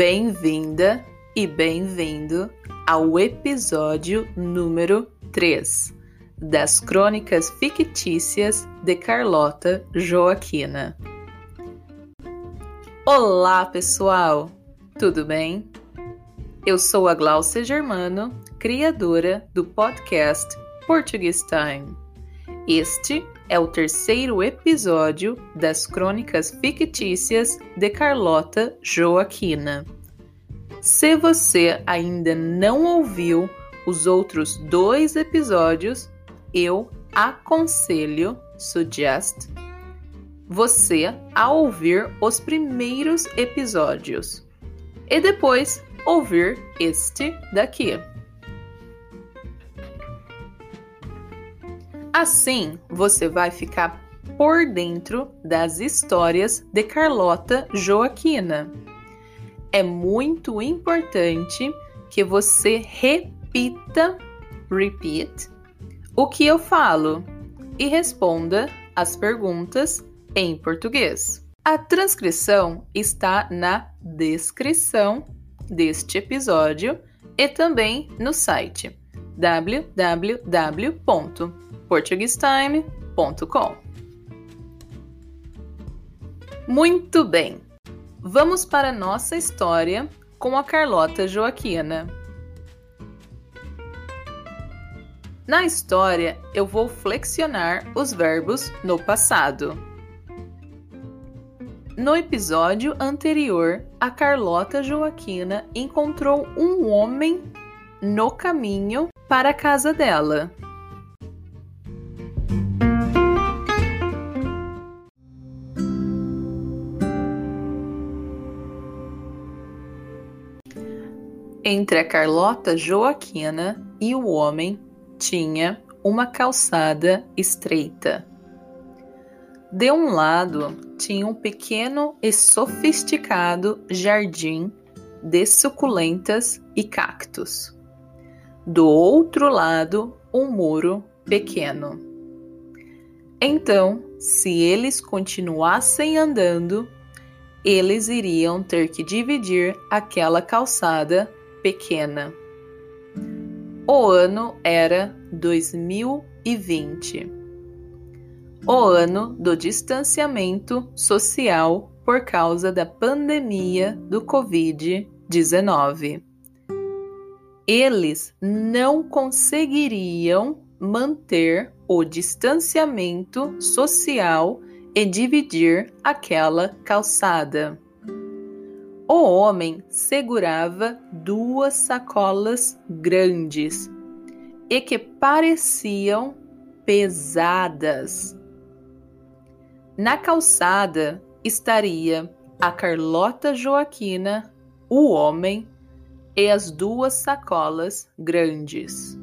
Bem-vinda e bem-vindo ao episódio número 3 das Crônicas Fictícias de Carlota Joaquina. Olá, pessoal! Tudo bem? Eu sou a Glaucia Germano, criadora do podcast Portuguese Time. Este é o terceiro episódio das Crônicas Fictícias de Carlota Joaquina. Se você ainda não ouviu os outros dois episódios, eu aconselho, suggest, você a ouvir os primeiros episódios e depois ouvir este daqui. Assim, você vai ficar por dentro das histórias de Carlota Joaquina. É muito importante que você repita, repeat, o que eu falo e responda as perguntas em português. A transcrição está na descrição deste episódio e também no site www.portuguesetime.com. Muito bem, vamos para nossa história com a Carlota Joaquina. Na história, eu vou flexionar os verbos no passado. No episódio anterior, a Carlota Joaquina encontrou um homem no caminho para a casa dela. Entre a Carlota Joaquina e o homem tinha uma calçada estreita. De um lado tinha um pequeno e sofisticado jardim de suculentas e cactos. Do outro lado, um muro pequeno. Então, se eles continuassem andando, eles iriam ter que dividir aquela calçada pequena. O ano era 2020 o ano do distanciamento social por causa da pandemia do Covid-19. Eles não conseguiriam manter o distanciamento social e dividir aquela calçada. O homem segurava duas sacolas grandes e que pareciam pesadas. Na calçada estaria a Carlota Joaquina, o homem e as duas sacolas grandes.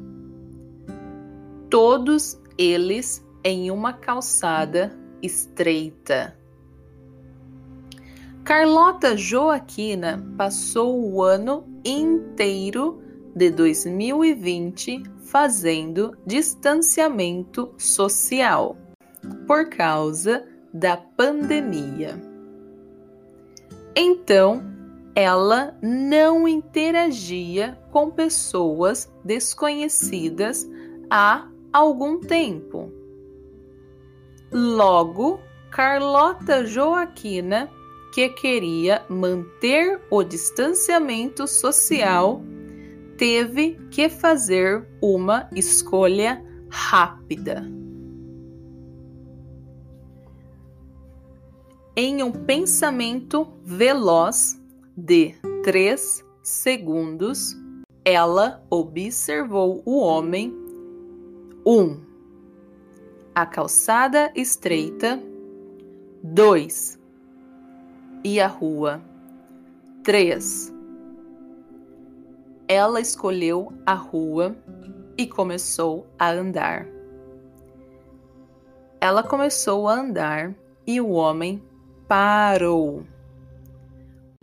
Todos eles em uma calçada estreita. Carlota Joaquina passou o ano inteiro de 2020 fazendo distanciamento social por causa da pandemia. Então, ela não interagia com pessoas desconhecidas há algum tempo. Logo, Carlota Joaquina, que queria manter o distanciamento social, teve que fazer uma escolha rápida. Em um pensamento veloz de três segundos, ela observou o homem. Um, a calçada estreita. Dois, e a rua. Três, ela escolheu a rua e começou a andar. Ela começou a andar e o homem parou.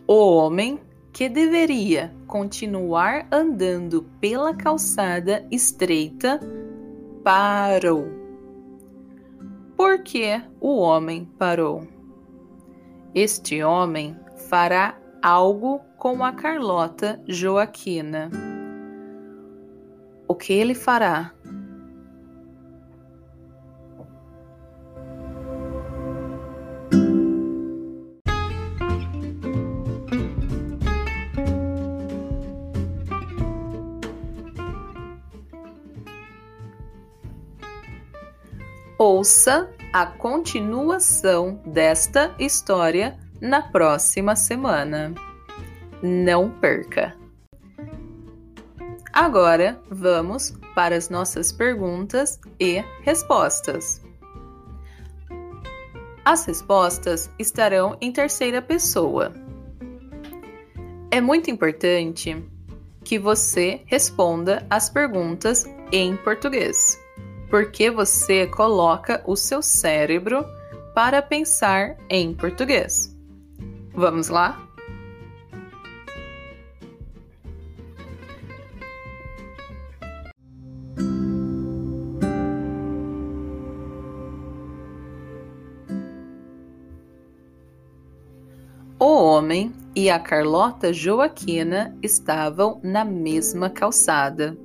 O homem, que deveria continuar andando pela calçada estreita, parou. Por que o homem parou? Este homem fará algo com a Carlota Joaquina. O que ele fará? Ouça a continuação desta história na próxima semana. Não perca! Agora vamos para as nossas perguntas e respostas. As respostas estarão em terceira pessoa. É muito importante que você responda as perguntas em português porque você coloca o seu cérebro para pensar em português. Vamos lá? O homem e a Carlota Joaquina estavam na mesma calçada,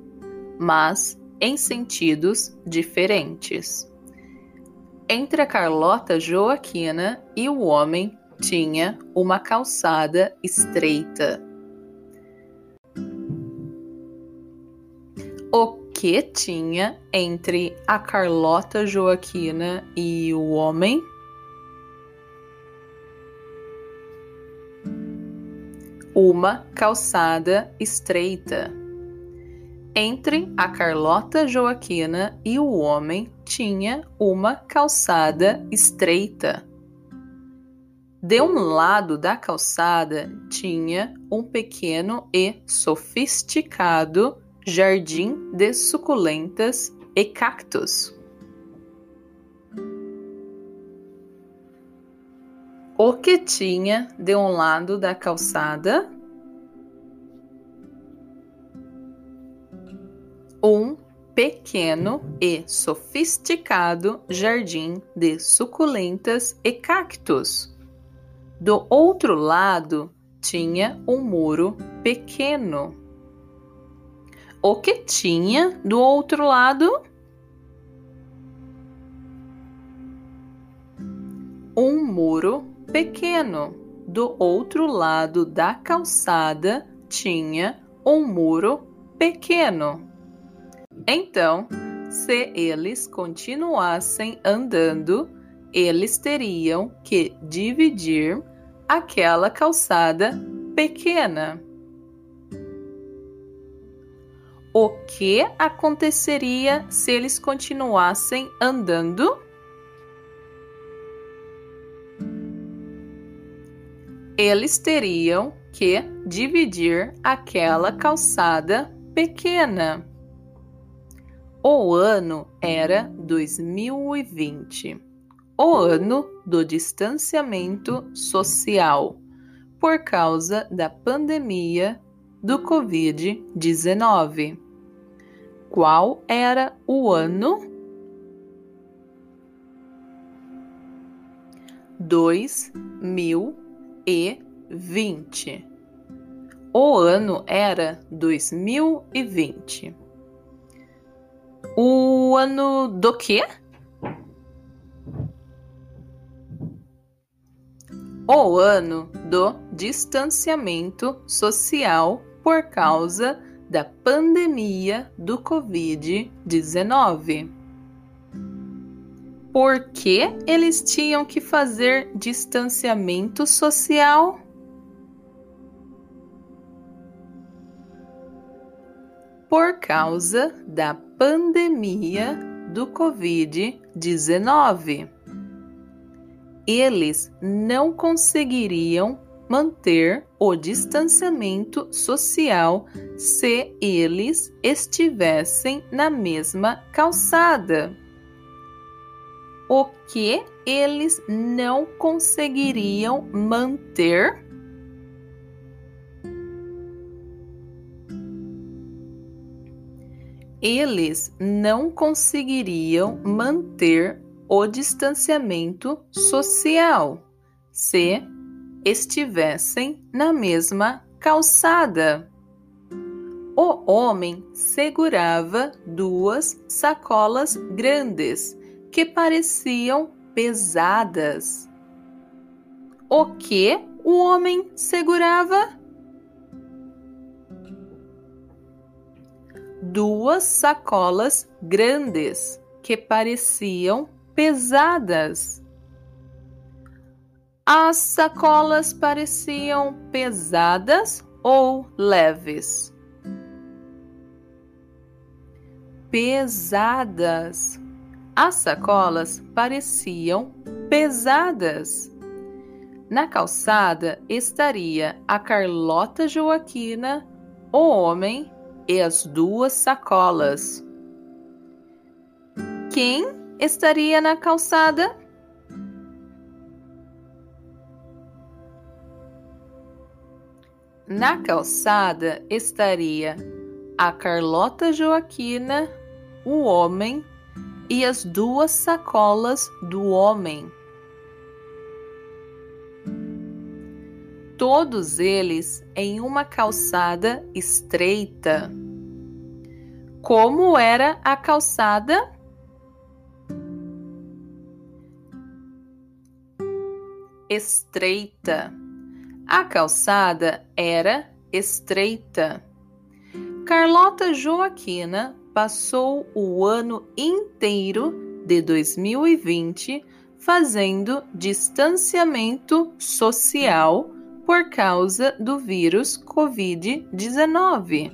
mas em sentidos diferentes. Entre a Carlota Joaquina e o homem tinha uma calçada estreita. O que tinha entre a Carlota Joaquina e o homem? Uma calçada estreita. Entre a Carlota Joaquina e o homem tinha uma calçada estreita. De um lado da calçada tinha um pequeno e sofisticado jardim de suculentas e cactos. O que tinha de um lado da calçada? Pequeno e sofisticado jardim de suculentas e cactos. Do outro lado tinha um muro pequeno. O que tinha do outro lado? Um muro pequeno. Do outro lado da calçada tinha um muro pequeno. Então, se eles continuassem andando, eles teriam que dividir aquela calçada pequena. O que aconteceria se eles continuassem andando? Eles teriam que dividir aquela calçada pequena. O ano era 2020, o ano do distanciamento social, por causa da pandemia do Covid-19. Qual era o ano? 2020. O ano era 2020. O ano do quê? O ano do distanciamento social por causa da pandemia do Covid-19. Por que eles tinham que fazer distanciamento social? Por causa da pandemia do Covid-19. Eles não conseguiriam manter o distanciamento social se eles estivessem na mesma calçada. O que eles não conseguiriam manter eles não conseguiriam manter o distanciamento social se estivessem na mesma calçada. O homem segurava duas sacolas grandes que pareciam pesadas. O que o homem segurava? Duas sacolas grandes que pareciam pesadas. As sacolas pareciam pesadas ou leves? Pesadas. As sacolas pareciam pesadas. Na calçada estaria a Carlota Joaquina, o homem e as duas sacolas. Quem estaria na calçada? Na calçada estaria a Carlota Joaquina, o homem e as duas sacolas do homem. Todos eles em uma calçada estreita. Como era a calçada? Estreita. A calçada era estreita. Carlota Joaquina passou o ano inteiro de 2020 fazendo distanciamento social por causa do vírus Covid-19.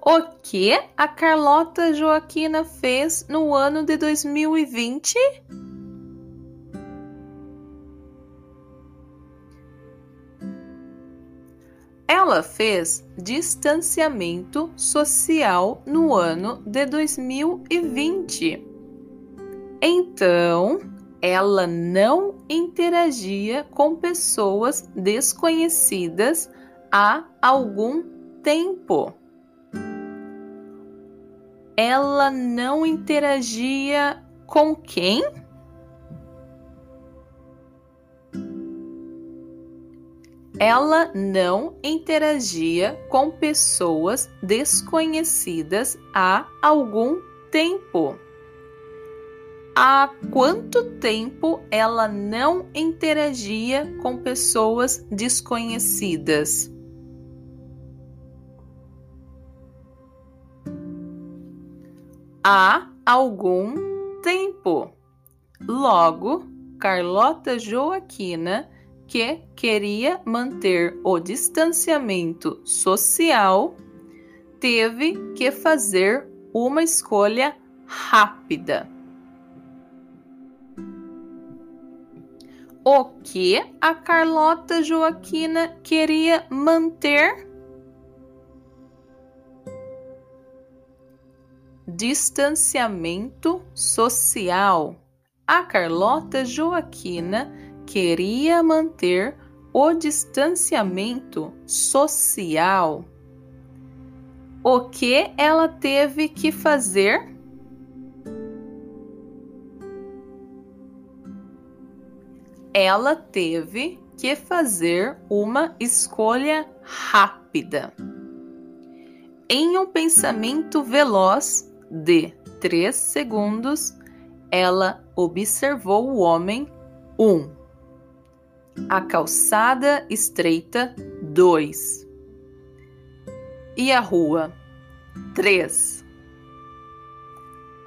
O que a Carlota Joaquina fez no ano de 2020? Ela fez distanciamento social no ano de 2020. Então, ela não interagia com pessoas desconhecidas há algum tempo. Ela não interagia com quem? Ela não interagia com pessoas desconhecidas há algum tempo. Há quanto tempo ela não interagia com pessoas desconhecidas? Há algum tempo. Logo, Carlota Joaquina que queria manter o distanciamento social, teve que fazer uma escolha rápida. O que a Carlota Joaquina queria manter? Distanciamento social. A Carlota Joaquina queria manter o distanciamento social. O que ela teve que fazer? Ela teve que fazer uma escolha rápida. Em um pensamento veloz de três segundos, ela observou o homem um a calçada estreita 2 e a rua 3.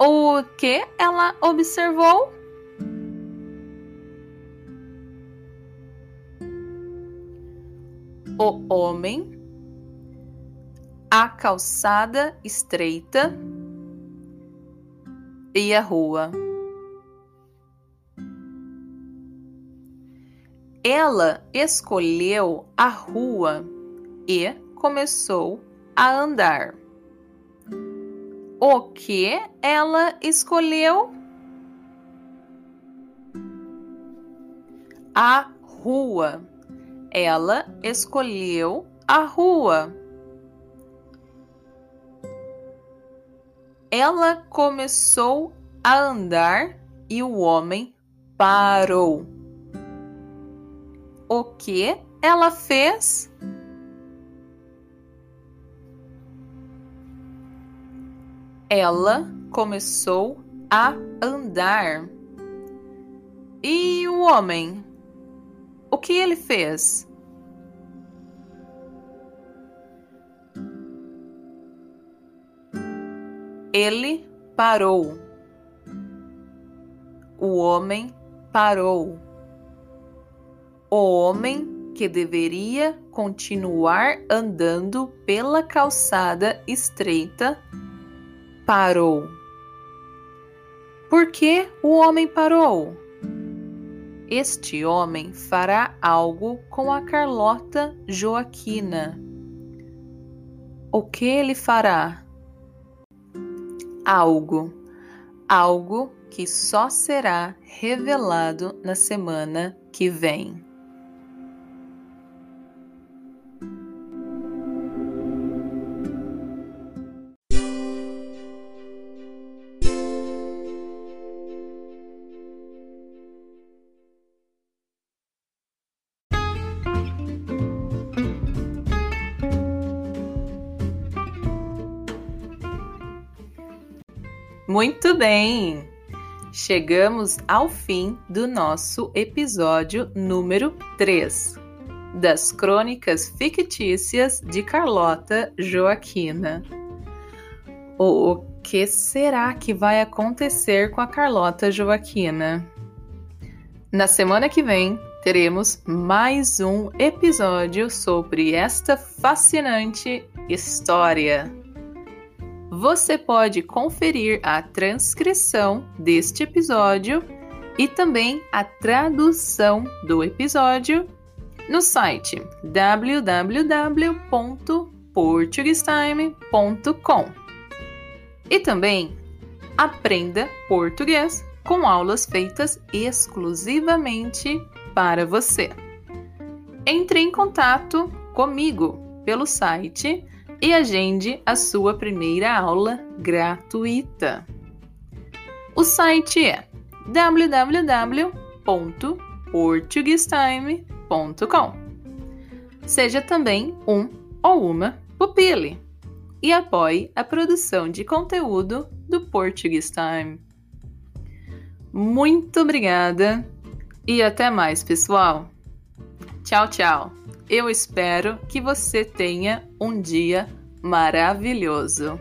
O que ela observou? O homem, a calçada estreita e a rua. Ela escolheu a rua e começou a andar. O que ela escolheu? A rua. Ela escolheu a rua. Ela começou a andar e o homem parou. O que ela fez? Ela começou a andar. E o homem? O que ele fez? Ele parou. O homem parou. O homem que deveria continuar andando pela calçada estreita parou. Por que o homem parou? Este homem fará algo com a Carlota Joaquina. O que ele fará? algo, algo que só será revelado na semana que vem. Muito bem! Chegamos ao fim do nosso episódio número 3 das Crônicas Fictícias de Carlota Joaquina. O que será que vai acontecer com a Carlota Joaquina? Na semana que vem, teremos mais um episódio sobre esta fascinante história você pode conferir a transcrição deste episódio e também a tradução do episódio no site www.portuguestime.com. E também aprenda português com aulas feitas exclusivamente para você. Entre em contato comigo pelo site e agende a sua primeira aula gratuita. O site é www.portuguestime.com. Seja também um ou uma pupile e apoie a produção de conteúdo do Portuguese Time. Muito obrigada e até mais, pessoal. Tchau, tchau. Eu espero que você tenha um dia maravilhoso.